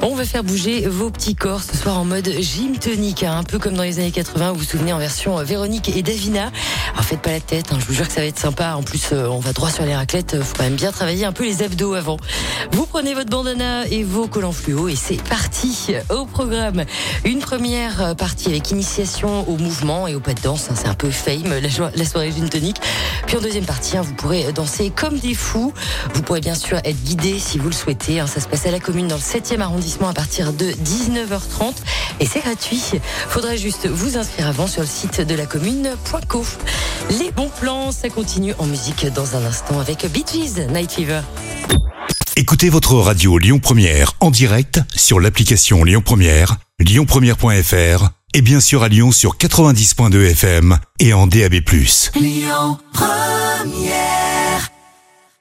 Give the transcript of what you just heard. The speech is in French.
On va faire bouger vos petits corps ce soir en mode gym tonique, hein, un peu comme dans les années 80. Vous vous souvenez en version euh, Véronique et Davina. Alors faites pas la tête, hein, je vous jure que ça va être sympa. En plus, euh, on va droit sur les raclettes. euh, Faut quand même bien travailler un peu les abdos avant. Vous prenez votre bandana et vos collants fluo et c'est parti au programme. Une première partie avec initiation au mouvement et au pas de danse. hein, c'est un peu fame la, la soirée gym tonique. Puis en deuxième partie, vous pourrez danser comme des fous. Vous pourrez bien sûr être guidé si vous le souhaitez. Ça se passe à la commune dans le 7e arrondissement à partir de 19h30 et c'est gratuit. Faudra juste vous inscrire avant sur le site de la commune.co. Les bons plans, ça continue en musique dans un instant avec Bee Gees, Night Fever. Écoutez votre radio Lyon Première en direct sur l'application Lyon Première, lyonpremière.fr et bien sûr à Lyon sur 90.2 FM et en DAB+. Lyon Première